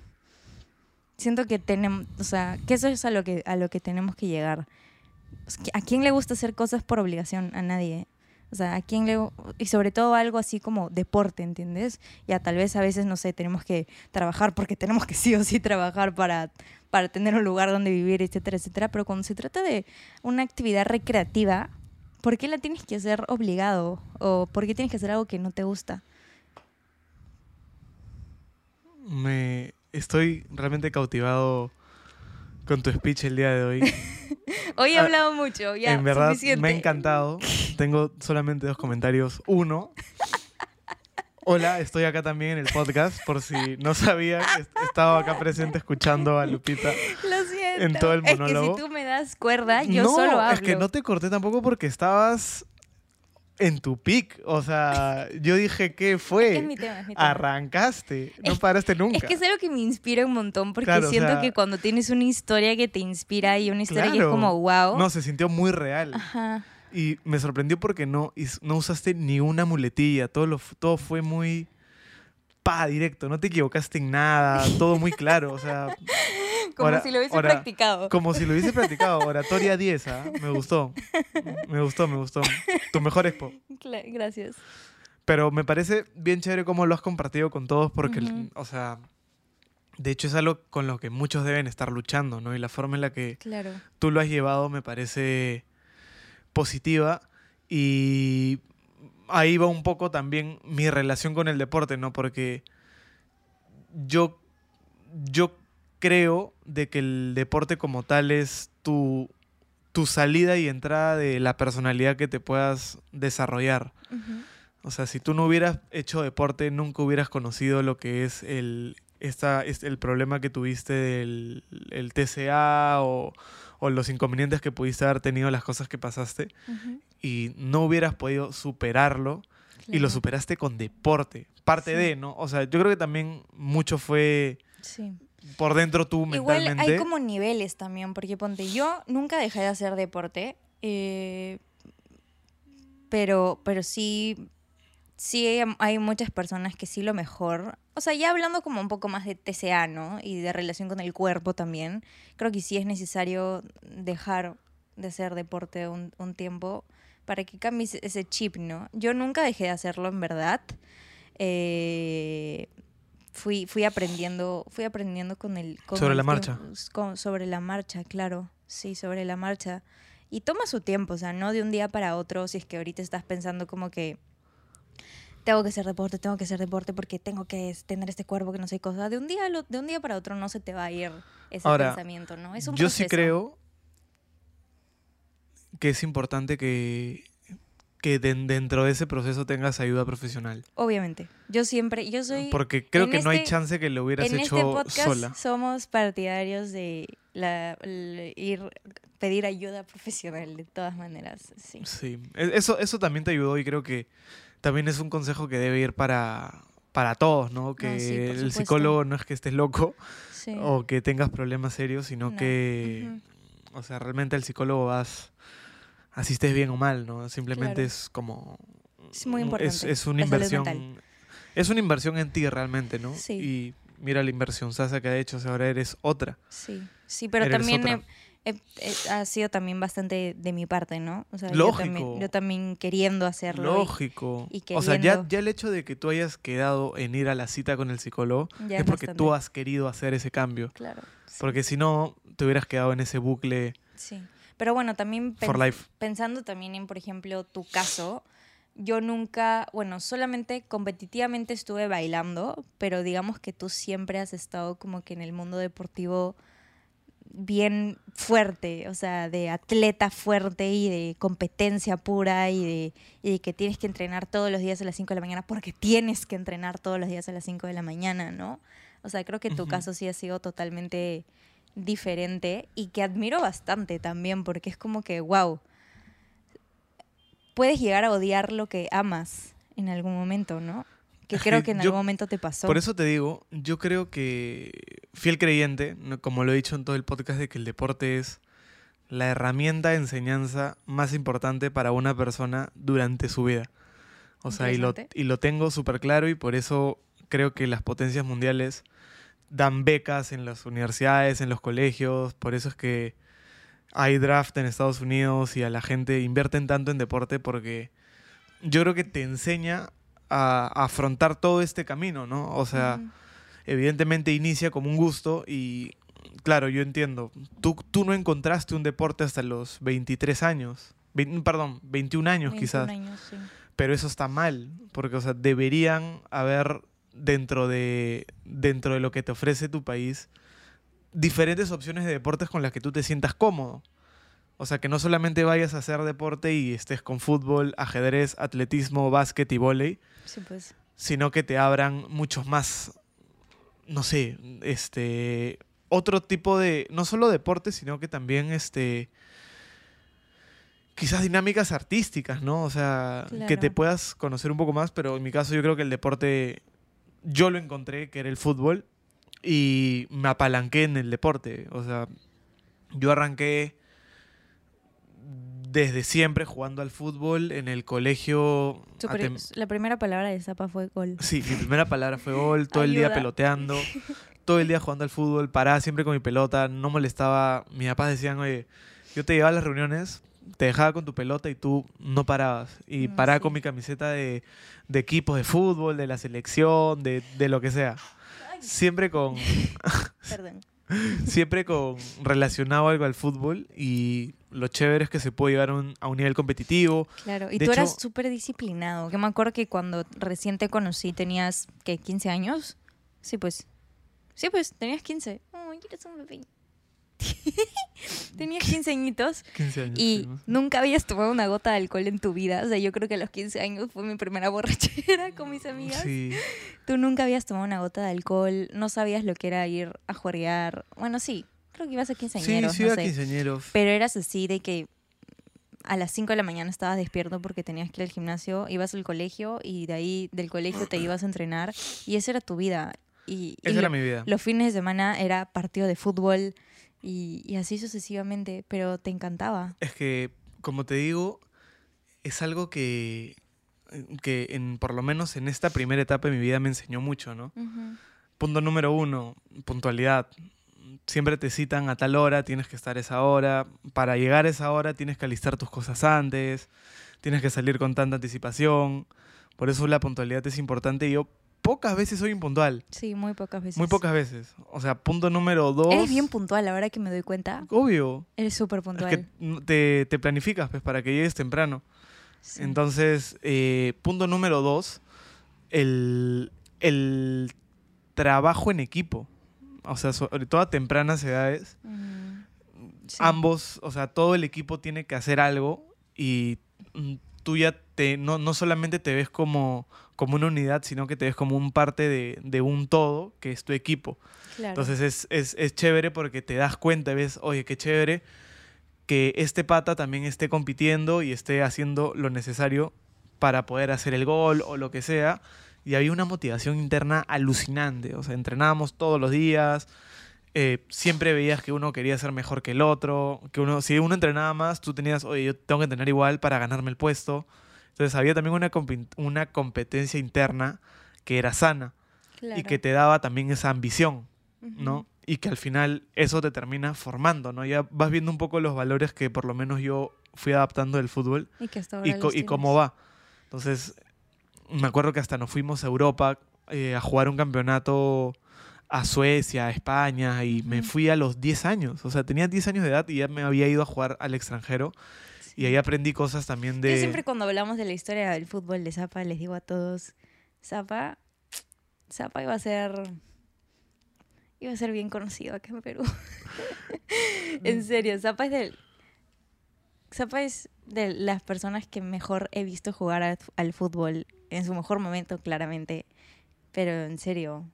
Siento que tenemos, o sea, que eso es a lo que, a lo que tenemos que llegar. Pues, ¿que- ¿A quién le gusta hacer cosas por obligación? A nadie. O sea, ¿a quién le... Y sobre todo algo así como deporte, ¿entiendes? Ya tal vez a veces, no sé, tenemos que trabajar porque tenemos que sí o sí trabajar para, para tener un lugar donde vivir, etcétera, etcétera. Pero cuando se trata de una actividad recreativa, ¿por qué la tienes que hacer obligado? ¿O por qué tienes que hacer algo que no te gusta? Me estoy realmente cautivado con tu speech el día de hoy. [laughs] Hoy he Ah, hablado mucho, ya, en verdad suficiente. me ha encantado. [laughs] Tengo solamente dos comentarios. Uno. Hola, estoy acá también en el podcast, por si no sabían, est- estaba acá presente escuchando a Lupita. Lo siento. en todo el monólogo. Es que si tú me das cuerda, yo no, solo hablo. es que no te corté tampoco porque estabas en tu pic. O sea, yo dije, ¿qué fue? Es que es mi tema, es mi tema. Arrancaste, no paraste nunca. Es que es algo que me inspira un montón porque Claro, o siento sea- que cuando tienes una historia que te inspira y una historia que es como wow. No, se sintió muy real. Ajá. Y me sorprendió porque no, no usaste ni una muletilla. Todo, lo, todo fue muy pa, directo. No te equivocaste en nada. Todo muy claro. O sea, [laughs] Como Ora- si lo hubiese ora- practicado. como si lo hubiese practicado. Oratoria [laughs] 10, ¿ah? Me gustó. Me gustó, me gustó. Tu mejor expo. Gracias. Pero me parece bien chévere cómo lo has compartido con todos porque, o sea, de hecho es algo con lo que muchos deben estar luchando, ¿no? Y la forma en la que Claro. tú lo has llevado me parece positiva y ahí va un poco también mi relación con el deporte, ¿no? Porque yo, yo creo de que el deporte como tal es tu, tu salida y entrada de la personalidad que te puedas desarrollar. O sea, si tú no hubieras hecho deporte, nunca hubieras conocido lo que es el, esta, es el problema que tuviste del el TCA o, o los inconvenientes que pudiste haber tenido, las cosas que pasaste, y no hubieras podido superarlo y lo superaste con deporte. Parte Sí. de, ¿no? O sea, yo creo que también mucho fue Sí. por dentro tú Igual mentalmente. hay como niveles también, porque ponte, yo nunca dejé de hacer deporte, eh, pero, pero sí, sí hay, hay muchas personas que sí lo mejor, o sea, ya hablando como un poco más de TCA, ¿no? Y de relación con el cuerpo también, creo que sí es necesario dejar de hacer deporte un, un tiempo para que cambies ese chip, ¿no? Yo nunca dejé de hacerlo, en verdad. Eh, fui, fui aprendiendo, fui aprendiendo con el con Sobre el la tiempo, marcha. con- sobre la marcha, claro. Sí, sobre la marcha. Y toma su tiempo, o sea, no de un día para otro, si es que ahorita estás pensando como que tengo que hacer deporte, tengo que hacer deporte porque tengo que tener este cuerpo que no sé cosa. De un día lo- de un día para otro no se te va a ir ese Ahora, pensamiento, ¿no? Es un yo sí creo que es importante que, que den- dentro de ese proceso tengas ayuda profesional. Obviamente. Yo siempre, yo soy Porque creo que no hay este- chance que lo hubieras en hecho este podcast sola. somos partidarios de la, ir pedir ayuda profesional de todas maneras, sí. Sí, E- eso, eso también te ayudó y creo que también es un consejo que debe ir para, para todos, ¿no? Que sí, por el psicólogo no es que estés loco Sí. o que tengas problemas serios, sino No, que, o sea, realmente al psicólogo vas, así estés bien o mal, ¿no? Simplemente Claro. es como... Es muy importante, Es, es una la inversión... Es una inversión en ti realmente, ¿no? Sí. Y mira la inversión Sasa que ha hecho, o sea, ahora eres otra. Sí, sí, pero Eres también otra. Ha sido también bastante de mi parte, ¿no? O sea, Yo también, Lógico. yo también queriendo hacerlo. y- Lógico. y o sea, ya, queriendo. ya el hecho de que tú hayas quedado en ir a la cita con el psicólogo Ya es porque tú has querido hacer ese cambio. Claro. sí, Porque si no, te hubieras quedado en ese bucle sí. Pero bueno, también life. pensando también en, por ejemplo, tu caso, yo nunca, bueno, solamente competitivamente estuve bailando, pero digamos que tú siempre has estado como que en el mundo deportivo bien fuerte, o sea, de atleta fuerte y de competencia pura y de, y de que tienes que entrenar todos los días a las 5 de la mañana porque tienes que entrenar todos los días a las 5 de la mañana, ¿no? O sea, creo que tu caso sí ha sido totalmente diferente y que admiro bastante también porque es como que, wow, puedes llegar a odiar lo que amas en algún momento, ¿no? Que creo que en yo- algún momento te pasó. Por eso te digo, yo creo que fiel creyente, como lo he dicho en todo el podcast, de que el deporte es la herramienta de enseñanza más importante para una persona durante su vida. O sea, y lo, y lo tengo súper claro y por eso creo que las potencias mundiales dan becas en las universidades, en los colegios, por eso es que hay draft en Estados Unidos y a la gente invierten tanto en deporte porque yo creo que te enseña a, a afrontar todo este camino, ¿no? O sea, evidentemente inicia como un gusto y claro, yo entiendo, tú, tú no encontraste un deporte hasta los 23 años, perdón, 21 años 21 quizás, años, sí. pero eso está mal, porque o sea, deberían haber dentro de, dentro de lo que te ofrece tu país diferentes opciones de deportes con las que tú te sientas cómodo. O sea, que no solamente vayas a hacer deporte y estés con fútbol, ajedrez, atletismo, básquet y vóley, Sí, pues. sino que te abran muchos más, no sé, este, otro tipo de, no solo deporte, sino que también, este, quizás dinámicas artísticas, ¿no? O sea, que te puedas conocer un poco más, pero en mi caso yo creo que el deporte, yo lo encontré, que era el fútbol, y me apalanqué en el deporte. O sea, yo arranqué desde siempre jugando al fútbol en el colegio. La primera palabra de Zapa fue gol. Sí, mi primera palabra fue gol, todo el día peloteando, todo el día jugando al fútbol, paraba siempre con mi pelota, no molestaba. Mis papás decían, oye, yo te llevaba a las reuniones, te dejaba con tu pelota y tú no parabas. Y Mm, paraba sí. con mi camiseta de, de equipos de fútbol, de la selección, de, de lo que sea. Siempre con, [laughs] Perdón. [laughs] siempre con relacionado algo al fútbol y lo chévere es que se puede llegar a un, a un nivel competitivo. Claro, y De tú eras hecho- súper disciplinado. Que me acuerdo que cuando recién te conocí tenías, ¿qué? ¿15 años? Sí, pues. Sí, pues, tenías 15. Ay, eres un bebé. [laughs] tenías 15 añitos 15 años. y sí, nunca habías tomado una gota de alcohol en tu vida. O sea, yo creo que a los 15 años fue mi primera [laughs] borrachera con mis amigas. Sí. Tú nunca habías tomado una gota de alcohol, no sabías lo que era ir a jugar. Bueno, sí, creo que ibas a quinceañeros, sí, no a sé. quinceañeros. Pero eras así de que a las 5 de la mañana estabas despierto porque tenías que ir al gimnasio, ibas al colegio y de ahí del colegio te ibas a entrenar y esa era tu vida. Y, y Esa era lo- mi vida. los fines de semana era partido de fútbol y, y así sucesivamente, pero te encantaba. Es que, como te digo, es algo que, que en, por lo menos en esta primera etapa de mi vida me enseñó mucho, ¿no? Punto número uno, puntualidad. Siempre te citan a tal hora, tienes que estar a esa hora. Para llegar a esa hora tienes que alistar tus cosas antes, tienes que salir con tanta anticipación. Por eso la puntualidad es importante yo pocas veces soy impuntual. Sí, muy pocas veces. Muy pocas veces. O sea, punto número dos. Eres bien puntual, ahora que me doy cuenta. Obvio. Eres súper Es puntual. que te, te planificas pues, para que llegues temprano. Sí. Entonces, eh, punto número dos, el, el trabajo en equipo. O sea, sobre todo a tempranas edades, Mm, sí. ambos, o sea, todo el equipo tiene que hacer algo y mm, tú ya te, no, no solamente te ves como, como una unidad, sino que te ves como un parte de, de un todo, que es tu equipo. Claro. Entonces es, es, es chévere porque te das cuenta, ves, oye, qué chévere que este pata también esté compitiendo y esté haciendo lo necesario para poder hacer el gol o lo que sea. Y había una motivación interna alucinante. O sea, entrenábamos todos los días. eh, siempre veías que uno quería ser mejor que el otro. Que uno, si uno entrenaba más, tú tenías, oye, yo tengo que entrenar igual para ganarme el puesto. Entonces había también una, una competencia interna que era sana y Claro. que te daba también esa ambición. Ujú. ¿no? Y que al final eso te termina formando, ¿no? Ya vas viendo un poco los valores que por lo menos yo fui adaptando del fútbol Y que hasta ahora y, co- y cómo va. Entonces, me acuerdo que hasta nos fuimos a Europa eh, a jugar un campeonato a Suecia, a España, y me fui a los 10 años. O sea, tenía 10 años de edad y ya me había ido a jugar al extranjero. Y ahí aprendí cosas también de... Yo siempre cuando hablamos de la historia del fútbol de Zapa les digo a todos, Zapa, Zapa iba a ser iba a ser bien conocido acá en Perú. [laughs] en serio, Zapa es del Zapa es de las personas que mejor he visto jugar al fútbol en su mejor momento, claramente. Pero en serio.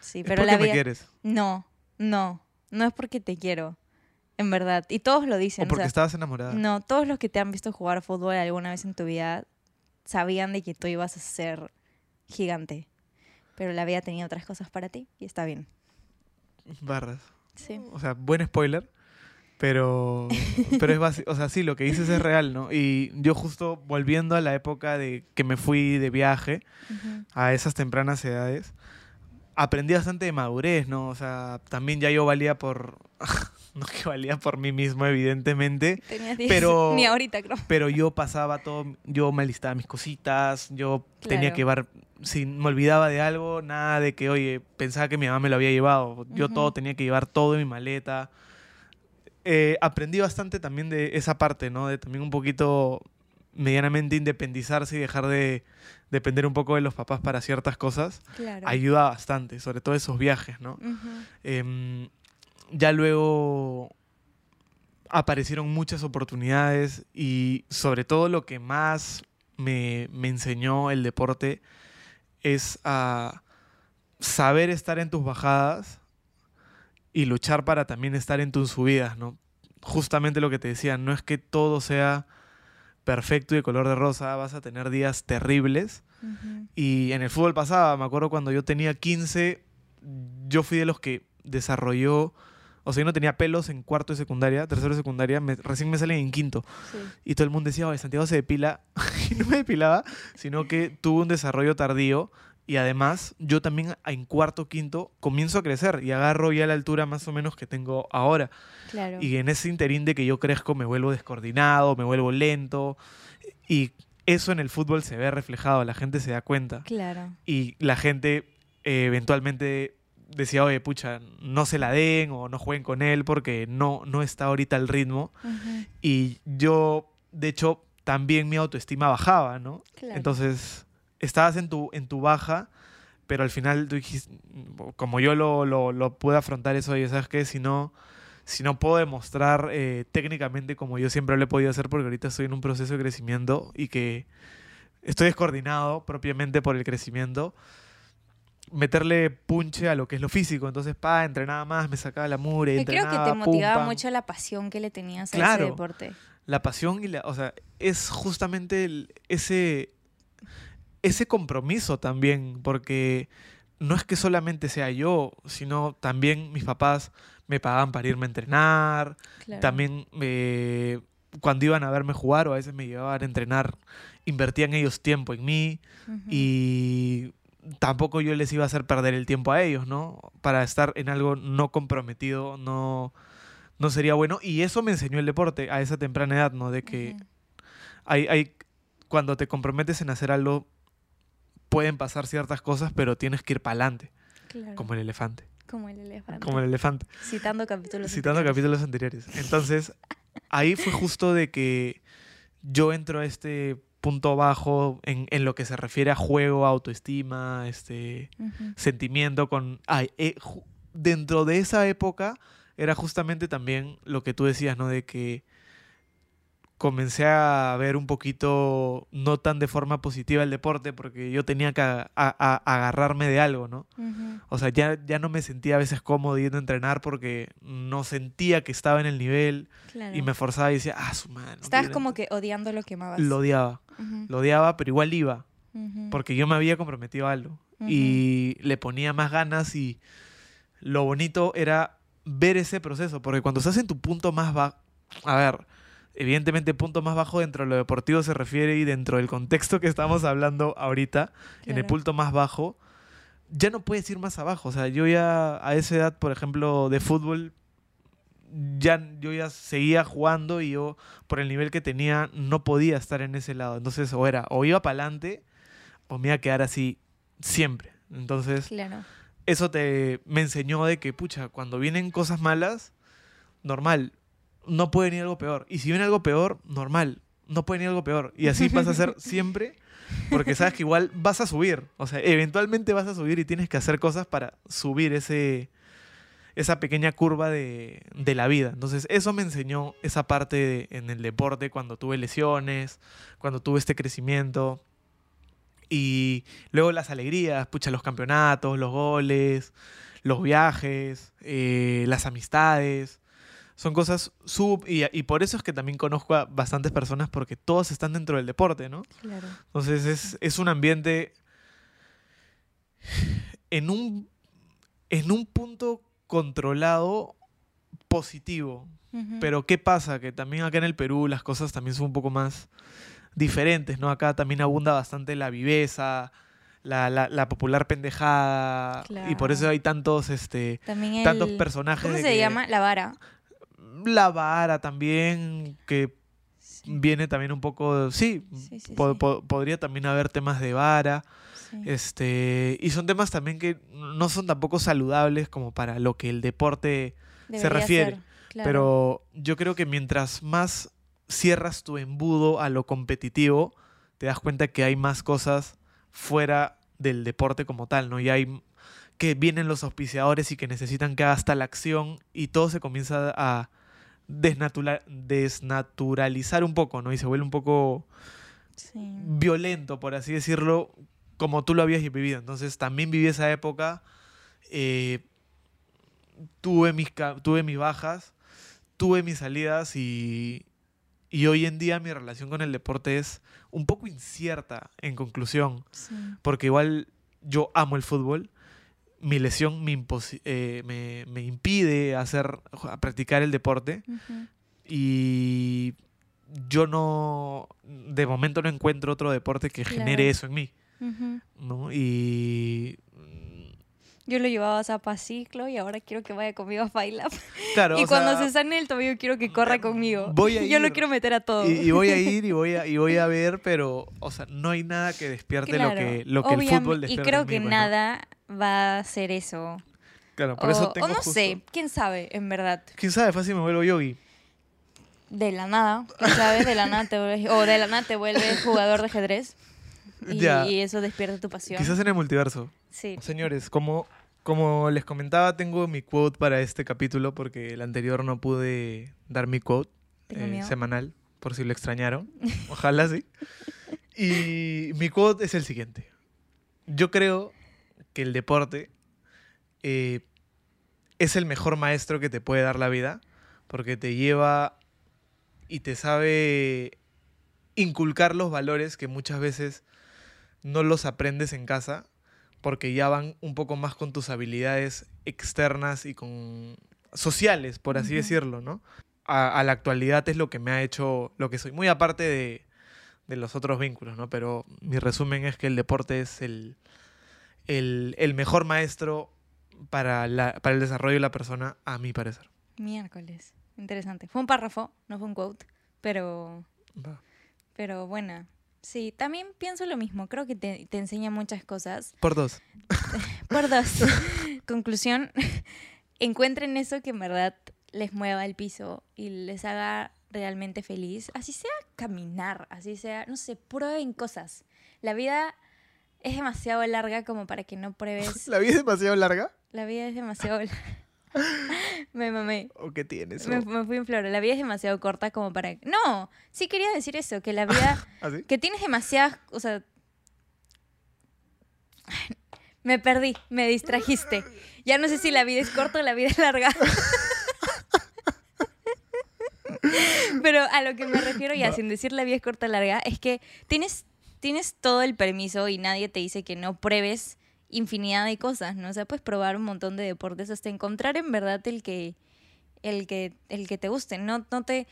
Sí, Es pero porque la me vida quieres. No, no, no es porque te quiero. En verdad, y todos lo dicen, O o porque sea, estabas enamorada. no, todos los que te han visto jugar fútbol alguna vez en tu vida sabían de que tú ibas a ser gigante. Pero la vida tenía otras cosas para ti y está bien. Barras. Sí. O sea, buen spoiler. Pero, [laughs] pero es básico. O sea, sí, lo que dices es real, ¿no? Y yo justo volviendo a la época de que me fui de viaje, a esas tempranas edades, aprendí bastante de madurez, ¿no? O sea, también ya yo valía por... [laughs] no que valía por mí mismo, evidentemente, Tenías 10, Pero- [laughs] ni ahorita creo. pero yo pasaba todo, yo me alistaba mis cositas, yo tenía que llevar, si me olvidaba de algo, nada de que, oye, pensaba que mi mamá me lo había llevado, yo todo tenía que llevar todo en mi maleta. Eh, aprendí bastante también de esa parte, ¿no? De también un poquito medianamente independizarse y dejar de depender un poco de los papás para ciertas cosas. Claro. Ayuda bastante, sobre todo esos viajes, ¿no? Em, ya luego aparecieron muchas oportunidades y sobre todo lo que más me, me enseñó el deporte es a saber estar en tus bajadas y luchar para también estar en tus subidas, ¿no? Justamente lo que te decía, no es que todo sea perfecto y de color de rosa, vas a tener días terribles. Y en el fútbol pasaba, me acuerdo cuando yo tenía 15, yo fui de los que desarrolló, o sea, yo no tenía pelos en cuarto de secundaria, tercero de secundaria, me- recién me salen en quinto. Sí. Y todo el mundo decía, oye, Santiago se depila. [laughs] y no me depilaba, sino que tuve un desarrollo tardío. Y además, yo también en cuarto, quinto, comienzo a crecer y agarro ya la altura más o menos que tengo ahora. Claro. Y en ese interín de que yo crezco, me vuelvo descoordinado, me vuelvo lento. Y eso en el fútbol se ve reflejado, la gente se da cuenta. Claro. Y la gente eh, eventualmente decía, oye, pucha, no se la den o no jueguen con él porque no, no está ahorita al ritmo. Ujú. Y yo, de hecho, también mi autoestima bajaba, ¿no? Claro. Entonces, estabas en tu, en tu baja, pero al final tú dijiste, como yo lo, lo, lo pude afrontar eso, oye, ¿sabes qué? Si no, si no puedo demostrar eh, técnicamente como yo siempre lo he podido hacer, porque ahorita estoy en un proceso de crecimiento y que estoy descoordinado propiamente por el crecimiento, meterle punche a lo que es lo físico. Entonces, pa, entrenaba más, me sacaba la mure, Yo creo que te pum, motivaba pam. mucho la pasión que le tenías a Claro. ese deporte. la pasión y la, o sea, es justamente el- ese, ese compromiso también, porque no es que solamente sea yo, sino también mis papás me pagaban para irme a entrenar, Claro. también eh, cuando iban a verme jugar o a veces me llevaban a entrenar, invertían ellos tiempo en mí y tampoco yo les iba a hacer perder el tiempo a ellos, ¿no? Para estar en algo no comprometido, no, no sería bueno. Y eso me enseñó el deporte a esa temprana edad, ¿no? De que hay, hay, cuando te comprometes en hacer algo, pueden pasar ciertas cosas, pero tienes que ir para adelante, Claro. como el elefante. Como el elefante. Como el elefante. Citando capítulos. Citando anteriores. capítulos anteriores. Entonces, ahí fue justo de que yo entro a este punto bajo en, en lo que se refiere a juego, autoestima, este sentimiento con... ay, eh, dentro de esa época era justamente también lo que tú decías, ¿no? De que comencé a ver un poquito, no tan de forma positiva el deporte, porque yo tenía que a- a- a- agarrarme de algo, ¿no? Ujú. O sea, ya, ya no me sentía a veces cómodo yendo a entrenar porque no sentía que estaba en el nivel Claro. y me forzaba y decía, ah, su madre. no Estabas como entrar". que odiando lo que amabas. Lo odiaba, Ujú. lo odiaba, pero igual iba, Ujú. porque yo me había comprometido a algo y le ponía más ganas y lo bonito era ver ese proceso, porque cuando estás en tu punto más bajo, a ver, evidentemente punto más bajo dentro de lo deportivo se refiere y dentro del contexto que estamos hablando ahorita, en el Claro. punto más bajo, ya no puedes ir más abajo. O sea, yo ya a esa edad, por ejemplo, de fútbol, ya, yo ya seguía jugando y yo, por el nivel que tenía, no podía estar en ese lado. Entonces, o era, o iba para adelante, o me iba a quedar así siempre. Entonces, Claro. eso te me enseñó de que, pucha, cuando vienen cosas malas, normal, no puede venir algo peor. Y si viene algo peor, normal, no puede venir algo peor. Y así vas a hacer [laughs] siempre, porque sabes que igual vas a subir. O sea, eventualmente vas a subir y tienes que hacer cosas para subir ese esa pequeña curva de, de la vida. Entonces, eso me enseñó esa parte de- en el deporte cuando tuve lesiones, cuando tuve este crecimiento. Y luego las alegrías, pucha, los campeonatos, los goles, los viajes, eh, las amistades. Son cosas sub... Y, y por eso es que también conozco a bastantes personas porque todos están dentro del deporte, ¿no? Claro. Entonces es, es un ambiente en un, en un punto controlado positivo. Pero ¿qué pasa? Que también acá en el Perú las cosas también son un poco más diferentes, ¿no? Acá también abunda bastante la viveza, la, la- la popular pendejada. Y por eso Claro. hay tantos, este, También el... tantos personajes. ¿Cómo se que- llama? La vara. La vara también, que Sí. viene también un poco... Sí, Sí, sí, po- sí. po- podría también haber temas de vara. Este, y son temas también que no son tampoco saludables como para lo que el deporte se refiere, ser, claro. Pero yo creo que mientras más cierras tu embudo a lo competitivo, te das cuenta que hay más cosas fuera del deporte como tal, ¿no? Y hay que vienen los auspiciadores y que necesitan que haga hasta la acción y todo se comienza a desnatural- desnaturalizar un poco, ¿no? Y se vuelve un poco Sí. violento, por así decirlo, como tú lo habías vivido. Entonces también viví esa época, eh, tuve, mis, tuve mis bajas, tuve mis salidas y, y hoy en día mi relación con el deporte es un poco incierta, en conclusión, Sí. porque igual yo amo el fútbol. Mi lesión me, eh, me, me impide hacer, a practicar el deporte Ujú. y yo no, de momento no encuentro otro deporte que genere Claro. eso en mí, Ujú. ¿no? Y mm, Yo lo llevaba a Zapa Ciclo y ahora quiero que vaya conmigo a Baila. claro, [laughs] y cuando sea, se sane el tobillo quiero que corra conmigo. voy a [laughs] Yo lo ir. quiero meter a todo. y, y voy a ir y voy a, y voy a [laughs] ver, pero, o sea, no hay nada que despierte lo Claro, que, lo que el fútbol Y despierta creo en mí, que pues, nada va a hacer eso. Claro, por o, eso o tengo no justo- sé, quién sabe, en verdad. Quién sabe, fácil me vuelvo yogi. De la nada, quién sabe, de la nada te vuelves, o de la nada te vuelves jugador de ajedrez. Y, Ya. y eso despierta tu pasión. Quizás en el multiverso. Sí. Señores, como, como les comentaba, tengo mi quote para este capítulo porque el anterior no pude dar mi quote eh, semanal, por si lo extrañaron. Ojalá sí. Y mi quote es el siguiente. Yo creo que el deporte eh, es el mejor maestro que te puede dar la vida porque te lleva y te sabe inculcar los valores que muchas veces no los aprendes en casa porque ya van un poco más con tus habilidades externas y con sociales, por así decirlo, ¿no? A, a la actualidad es lo que me ha hecho lo que soy, muy aparte de, de los otros vínculos, ¿no? Pero mi resumen es que el deporte es el, el, el mejor maestro para, la, para el desarrollo de la persona, a mi parecer. Miércoles. Interesante. Fue un párrafo, no fue un quote, pero, Va. pero buena. Sí, también pienso lo mismo. Creo que te, te enseña muchas cosas. Por dos. [laughs] Por dos. [laughs] Conclusión, [laughs] encuentren eso que en verdad les mueva el piso y les haga realmente feliz. Así sea caminar, así sea, no sé, prueben cosas. La vida es demasiado larga como para que no pruebes. [laughs] ¿La vida es demasiado larga? La vida es demasiado larga. [laughs] me mamé. ¿O qué tienes? Me, me fui en flor. La vida es demasiado corta como para... No, sí quería decir eso, que la [laughs] vida... ¿Así? que tienes demasiadas... O sea... Me perdí, me distrajiste. Ya no sé si la vida es corta o la vida es larga. Pero a lo que me refiero ya, sin decir la vida es corta o larga, es que tienes, tienes todo el permiso y nadie te dice que no pruebes infinidad de cosas, ¿no? O sea, puedes probar un montón de deportes hasta encontrar en verdad el que, el que, el que te guste. No, no te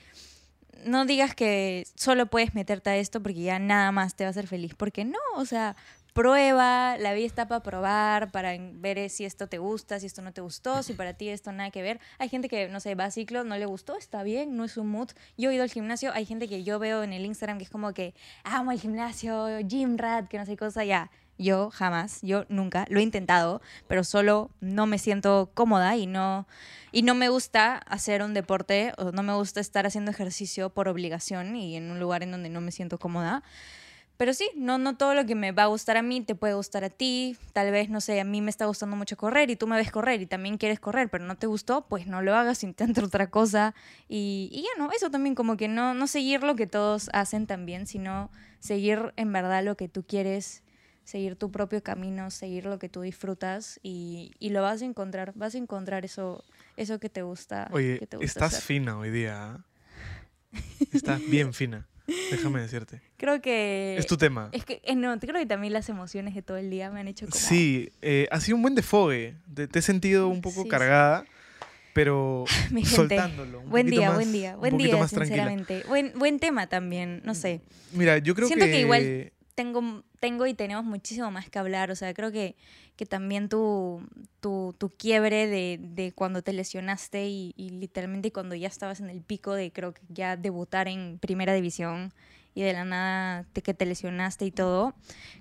no digas que solo puedes meterte a esto porque ya nada más te va a hacer feliz. Porque no, o sea, prueba, la vida está para probar, para ver si esto te gusta, si esto no te gustó, si para ti esto nada que ver. Hay gente que, no sé, va a ciclo, no le gustó, está bien, no es un mood. Yo he ido al gimnasio, hay gente que yo veo en el Instagram que es como que amo el gimnasio, gym rat, que no sé cosa, ya. Yo jamás, yo nunca, lo he intentado, pero solo no me siento cómoda y no, y no me gusta hacer un deporte o no me gusta estar haciendo ejercicio por obligación y en un lugar en donde no me siento cómoda. Pero sí, no, no todo lo que me va a gustar a mí te puede gustar a ti. Tal vez, no sé, a mí me está gustando mucho correr y tú me ves correr y también quieres correr, pero no te gustó, pues no lo hagas, [laughs] intenta otra cosa. Y, y ya no, eso también como que no, no seguir lo que todos hacen también, sino seguir en verdad lo que tú quieres, seguir tu propio camino, seguir lo que tú disfrutas y, y lo vas a encontrar, vas a encontrar eso, eso que te gusta. Oye, que te gusta estás hacer. fina hoy día. ¿ah? Estás bien fina. Déjame decirte. Creo que... es tu tema. Es que, eh, no, creo que también las emociones de todo el día me han hecho como... Sí, eh, ha sido un buen defogue. Te, te he sentido un poco Sí, sí. cargada, pero [laughs] Mi gente, soltándolo. un Buen día, más- buen día, buen día, sinceramente. Buen, buen tema también, no sé. Mira, yo creo Siento que, que igual- Tengo, tengo y tenemos muchísimo más que hablar, o sea, creo que, que también tu, tu, tu quiebre de, de cuando te lesionaste y, literalmente cuando ya estabas en el pico de creo que ya debutar en primera división y de la nada te, que te lesionaste y todo,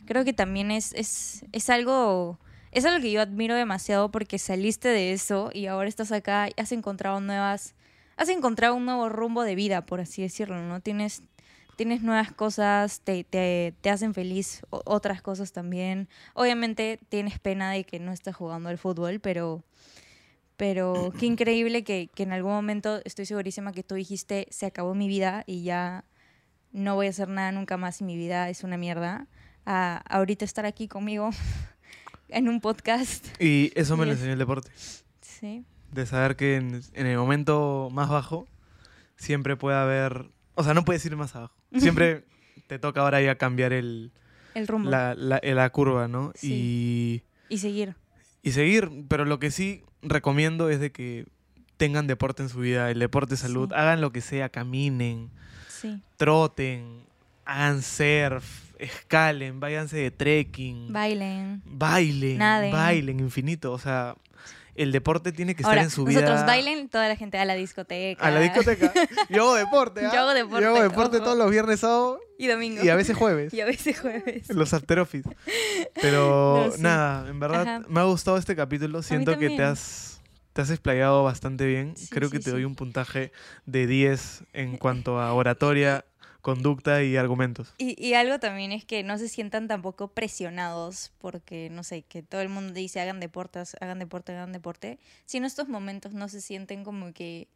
creo que también es, es, es algo... Es algo que yo admiro demasiado porque saliste de eso y ahora estás acá y has encontrado nuevas, has encontrado un nuevo rumbo de vida, por así decirlo, ¿no? Tienes, tienes nuevas cosas, te, te, te hacen feliz o- otras cosas también. Obviamente tienes pena de que no estés jugando al fútbol, pero, pero [clears throat] qué increíble que, que en algún momento estoy segurísima que tú dijiste, se acabó mi vida y ya no voy a hacer nada nunca más y mi vida es una mierda. A ahorita estar aquí conmigo [laughs] en un podcast. Y eso me lo Yes. enseñó el deporte. Sí. De saber que en, en el momento más bajo siempre puede haber... O sea, no puedes ir más abajo. Siempre [laughs] te toca ahora ya cambiar el, El rumbo. la, la- la curva, ¿no? Sí. Y seguir. Y, y seguir. Pero lo que sí recomiendo es de que tengan deporte en su vida. El deporte salud. Sí. Hagan lo que sea. Caminen, Sí. troten, hagan surf, escalen, váyanse de trekking. Bailen. bailen, Naden. bailen infinito. O sea, el deporte tiene que estar Ahora, en su vida. nosotros bailen, toda la gente a la discoteca. A la discoteca. [laughs] Yo hago deporte. ¿ah? Yo hago deporte, Yo hago deporte ojo. todos los viernes, sábado Y domingo. y a veces jueves. [laughs] Y a veces jueves. Los after office. [laughs] Pero No, sí. nada, en verdad Ajá. me ha gustado este capítulo. Siento que te has, te has explayado bastante bien. Sí, Creo que sí, te doy un puntaje de 10 en cuanto a oratoria, conducta y argumentos. Y, y algo también es que no se sientan tampoco presionados porque, no sé, que todo el mundo dice hagan deportes, hagan deporte, hagan deporte. Si en estos momentos no se sienten como que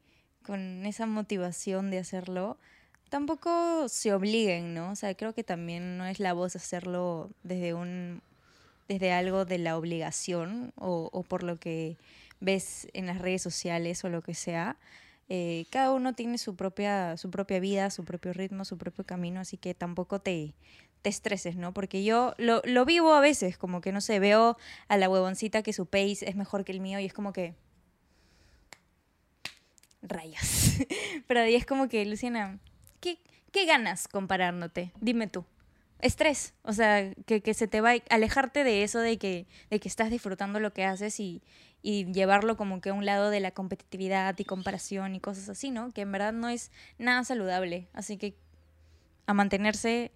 con esa motivación de hacerlo, tampoco se obliguen, ¿no? O sea, creo que también no es la voz hacerlo desde un desde algo de la obligación o, o por lo que ves en las redes sociales o lo que sea. Eh, cada uno tiene su propia, su propia vida, su propio ritmo, su propio camino, así que tampoco te, estreses, ¿no? Porque yo lo, lo vivo a veces, como que no sé, veo a la huevoncita que su pace es mejor que el mío y es como que. Rayos. [laughs] Pero ahí es como que, Luciana, ¿qué, qué ganas comparándote? Dime tú. Estrés, o sea, que, que se te va a alejarte de eso de que, de que estás disfrutando lo que haces y, y llevarlo como que a un lado de la competitividad y comparación y cosas así, ¿no? Que en verdad no es nada saludable. Así que a mantenerse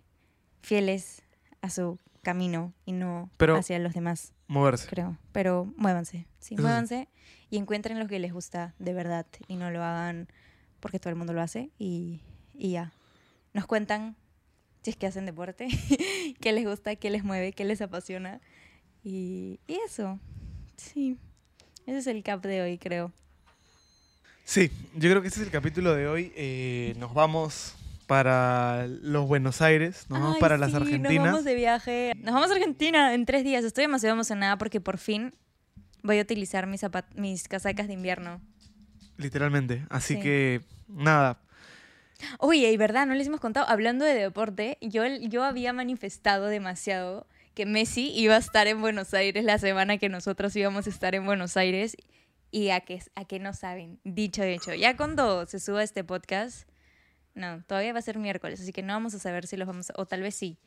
fieles a su camino y no Pero- hacia los demás, Moverse. creo. Pero muévanse, sí, Eso sí. muévanse y encuentren lo que les gusta de verdad y no lo hagan porque todo el mundo lo hace y, y ya. Nos cuentan si es que hacen deporte, [laughs] qué les gusta, qué les mueve, qué les apasiona y, y eso. Sí, ese es el cap de hoy, creo. Sí, yo creo que este es el capítulo de hoy. Eh, nos vamos para los Buenos Aires, nos vamos para las sí, Nos Argentinas. vamos de viaje. Nos vamos a Argentina en tres días. Estoy demasiado emocionada porque por fin voy a utilizar mis, mis casacas de invierno. Literalmente. Así Sí. que, nada. Oye, y verdad, no les hemos contado, hablando de deporte, yo, yo había manifestado demasiado que Messi iba a estar en Buenos Aires la semana que nosotros íbamos a estar en Buenos Aires. Y a que, a que no saben, dicho y hecho. Ya cuando se suba este podcast, no, todavía va a ser miércoles, así que no vamos a saber si los vamos a, o tal vez sí.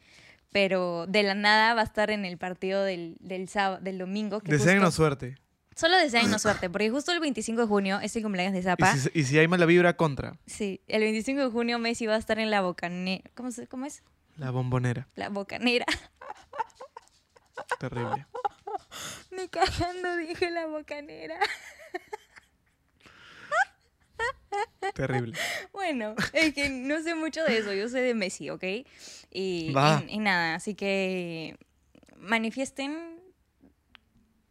Pero de la nada va a estar en el partido del, del, sábado, del domingo. Que suerte. Solo deseennos [clears throat] suerte, porque justo el 25 de junio es el cumpleaños de Y Zapa. si, y si hay mala vibra, contra. Sí, el 25 de junio Messi va a estar en la bocanera. ¿Cómo, se- ¿Cómo es? La bombonera. La bocanera. [laughs] Terrible. [laughs] Me cagando dije la bocanera. [laughs] Terrible. Bueno, es que no sé mucho de eso, yo sé de Messi, ¿ok? Y, y- y nada, así que manifiesten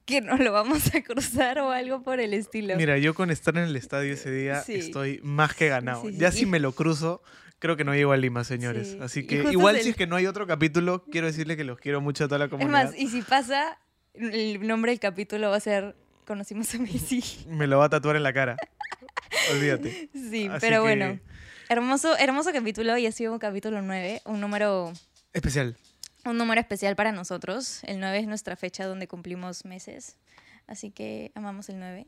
que no lo vamos a cruzar o algo por el estilo. Mira, yo con estar en el estadio ese día Sí. estoy más que ganado. Sí, sí, Ya si me lo cruzo, creo que no llego a Lima, señores. Sí. Así que igual es si es que no hay otro capítulo, quiero decirle que los quiero mucho a toda la es comunidad. más, y si pasa, el nombre del capítulo va a ser Conocimos a Messi. [laughs] Me lo va a tatuar en la cara. Olvídate. Sí, Así pero que- bueno. Hermoso, hermoso capítulo y ha sido un capítulo 9, un número Especial. Un número especial para nosotros. El 9 es nuestra fecha donde cumplimos meses. Así que amamos el 9.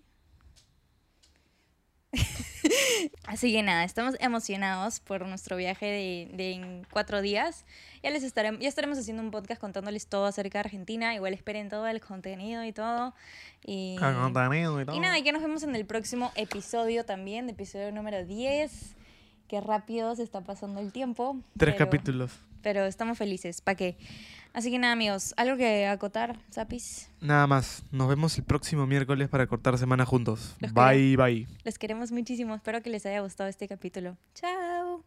[laughs] Así que nada, estamos emocionados por nuestro viaje de, de en cuatro días. Ya les estaremos, ya estaremos haciendo un podcast contándoles todo acerca de Argentina. Igual esperen todo el contenido y todo. Y, Con contenido y todo. y nada, y que nos vemos en el próximo episodio también, de episodio número 10. Qué rápido se está pasando el tiempo. Tres pero- capítulos. pero estamos felices, ¿para qué? Así que nada, amigos, ¿algo que acotar, Zapis? Nada más. Nos vemos el próximo miércoles para cortar semana juntos. Los Bye, bye. Les queremos muchísimo, espero que les haya gustado este capítulo. Chao.